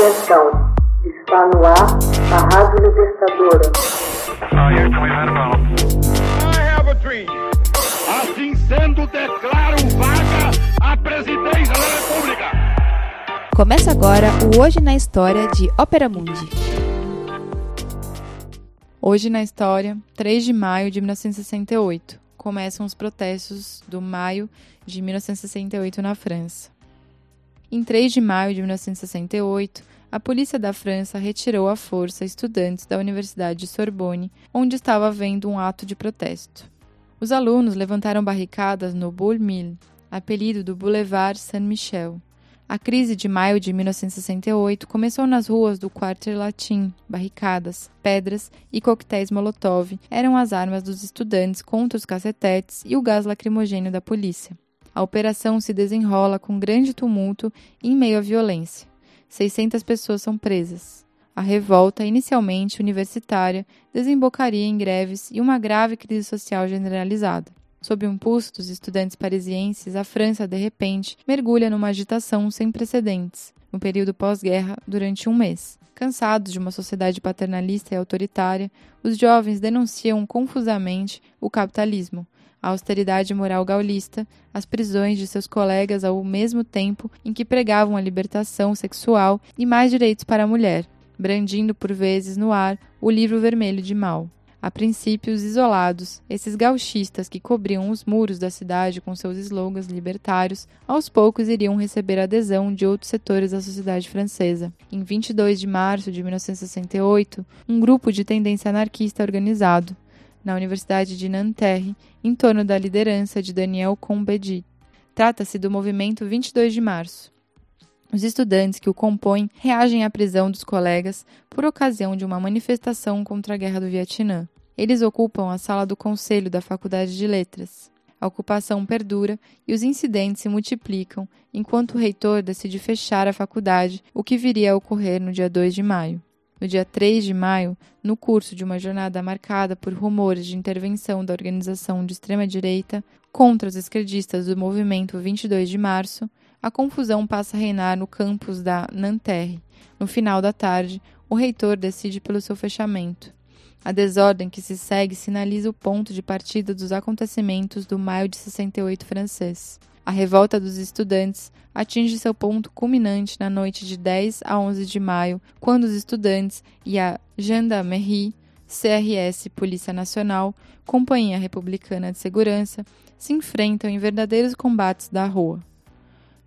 Atenção, está no ar a Rádio Libertadora. Assim sendo, declaro vaga a presidência da República. Começa agora o Hoje na História de Ópera Mundi. Hoje na História, 3 de maio de 1968, começam os protestos do maio de 1968 na França. Em 3 de maio de 1968, a polícia da França retirou à força estudantes da Universidade de Sorbonne, onde estava havendo um ato de protesto. Os alunos levantaram barricadas no Boule Mille, apelido do Boulevard Saint-Michel. A crise de maio de 1968 começou nas ruas do Quartier Latin. Barricadas, pedras e coquetéis Molotov eram as armas dos estudantes contra os cacetetes e o gás lacrimogêneo da polícia. A operação se desenrola com grande tumulto em meio à violência. 600 pessoas são presas. A revolta, inicialmente universitária, desembocaria em greves e uma grave crise social generalizada. Sob o impulso dos estudantes parisienses, a França, de repente, mergulha numa agitação sem precedentes, no período pós-guerra, durante um mês. Cansados de uma sociedade paternalista e autoritária, os jovens denunciam confusamente o capitalismo, a austeridade moral gaulista, as prisões de seus colegas ao mesmo tempo em que pregavam a libertação sexual e mais direitos para a mulher, brandindo por vezes no ar o livro vermelho de Mao. A princípios isolados, esses gauchistas que cobriam os muros da cidade com seus slogans libertários, aos poucos iriam receber adesão de outros setores da sociedade francesa. Em 22 de março de 1968, um grupo de tendência anarquista organizado, na Universidade de Nanterre, em torno da liderança de Daniel Cohn-Bendit. Trata-se do movimento 22 de março. Os estudantes que o compõem reagem à prisão dos colegas por ocasião de uma manifestação contra a Guerra do Vietnã. Eles ocupam a sala do conselho da Faculdade de Letras. A ocupação perdura e os incidentes se multiplicam enquanto o reitor decide fechar a faculdade, o que viria a ocorrer no dia 2 de maio. No dia 3 de maio, no curso de uma jornada marcada por rumores de intervenção da organização de extrema-direita contra os esquerdistas do movimento 22 de março, a confusão passa a reinar no campus da Nanterre. No final da tarde, o reitor decide pelo seu fechamento. A desordem que se segue sinaliza o ponto de partida dos acontecimentos do maio de 68 francês. A revolta dos estudantes atinge seu ponto culminante na noite de 10 a 11 de maio, quando os estudantes e a Gendarmerie, CRS Polícia Nacional, Companhia Republicana de Segurança, se enfrentam em verdadeiros combates da rua.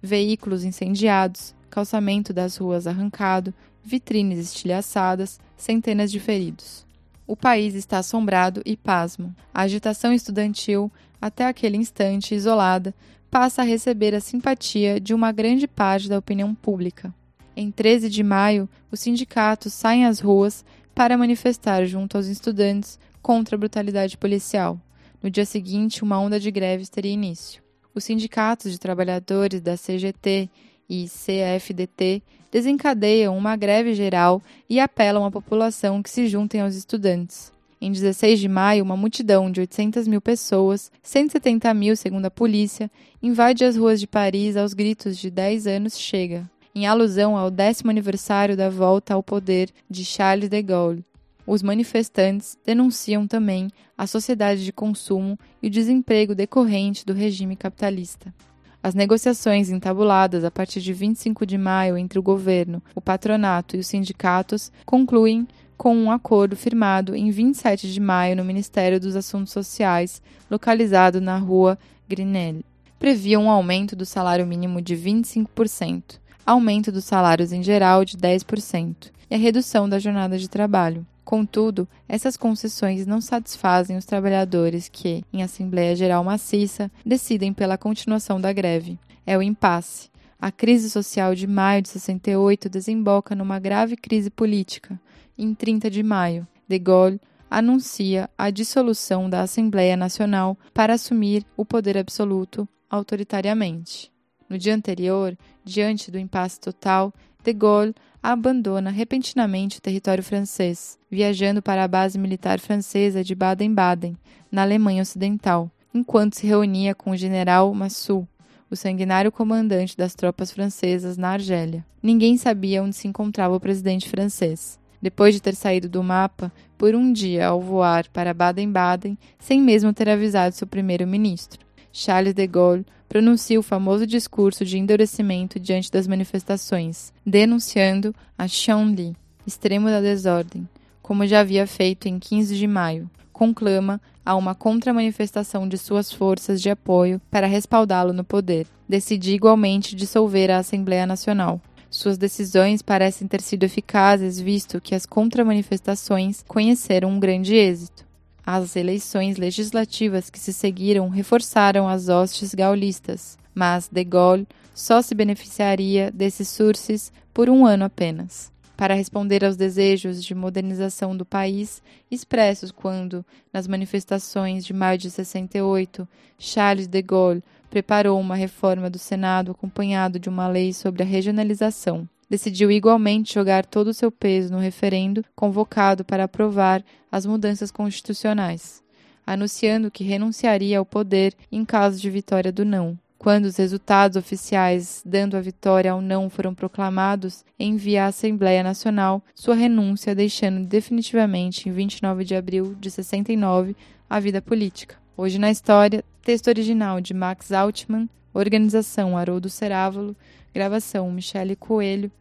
Veículos incendiados, calçamento das ruas arrancado, vitrines estilhaçadas, centenas de feridos. O país está assombrado e pasmo. A agitação estudantil, até aquele instante isolada, passa a receber a simpatia de uma grande parte da opinião pública. Em 13 de maio, os sindicatos saem às ruas para manifestar junto aos estudantes contra a brutalidade policial. No dia seguinte, uma onda de greves teria início. Os sindicatos de trabalhadores da CGT e CFDT desencadeiam uma greve geral e apelam à população que se juntem aos estudantes. Em 16 de maio, uma multidão de 800 mil pessoas, 170 mil segundo a polícia, invade as ruas de Paris aos gritos de 10 anos chega, em alusão ao décimo aniversário da volta ao poder de Charles de Gaulle. Os manifestantes denunciam também a sociedade de consumo e o desemprego decorrente do regime capitalista. As negociações entabuladas a partir de 25 de maio entre o governo, o patronato e os sindicatos concluem com um acordo firmado em 27 de maio no Ministério dos Assuntos Sociais, localizado na rua Grinel. Previa um aumento do salário mínimo de 25%, aumento dos salários em geral de 10% e a redução da jornada de trabalho. Contudo, essas concessões não satisfazem os trabalhadores que, em Assembleia Geral Maciça, decidem pela continuação da greve. É o impasse. A crise social de maio de 68 desemboca numa grave crise política, em 30 de maio, de Gaulle anuncia a dissolução da Assembleia Nacional para assumir o poder absoluto autoritariamente. No dia anterior, diante do impasse total, de Gaulle abandona repentinamente o território francês, viajando para a base militar francesa de Baden-Baden, na Alemanha Ocidental, enquanto se reunia com o general Massou. o sanguinário comandante das tropas francesas na Argélia. Ninguém sabia onde se encontrava o presidente francês. Depois de ter saído do mapa, por um dia ao voar para Baden-Baden, sem mesmo ter avisado seu primeiro-ministro. Charles de Gaulle pronuncia o famoso discurso de endurecimento diante das manifestações, denunciando a Chun-Li, extremo da desordem, como já havia feito em 15 de maio. Conclama a uma contra-manifestação de suas forças de apoio para respaldá-lo no poder. Decide igualmente dissolver a Assembleia Nacional. Suas decisões parecem ter sido eficazes, visto que as contra-manifestações conheceram um grande êxito. As eleições legislativas que se seguiram reforçaram as hostes gaullistas, mas de Gaulle só se beneficiaria desses surces por um ano apenas. Para responder aos desejos de modernização do país expressos quando, nas manifestações de maio de 68, Charles de Gaulle preparou uma reforma do Senado acompanhado de uma lei sobre a regionalização decidiu igualmente jogar todo o seu peso no referendo convocado para aprovar as mudanças constitucionais, anunciando que renunciaria ao poder em caso de vitória do não. Quando os resultados oficiais dando a vitória ao não foram proclamados, envia à Assembleia Nacional sua renúncia, deixando definitivamente, em 29 de abril de 69, a vida política. Hoje na história, texto original de Max Altman, organização Haroldo Cerávolo, gravação Michele Coelho,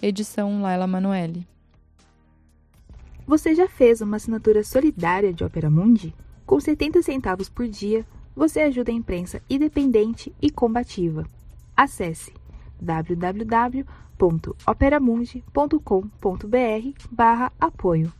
Edição Laila Manoeli. Você já fez uma assinatura solidária de Opera Mundi? Com 70 centavos por dia, você ajuda a imprensa independente e combativa. Acesse www.operamundi.com.br/apoio.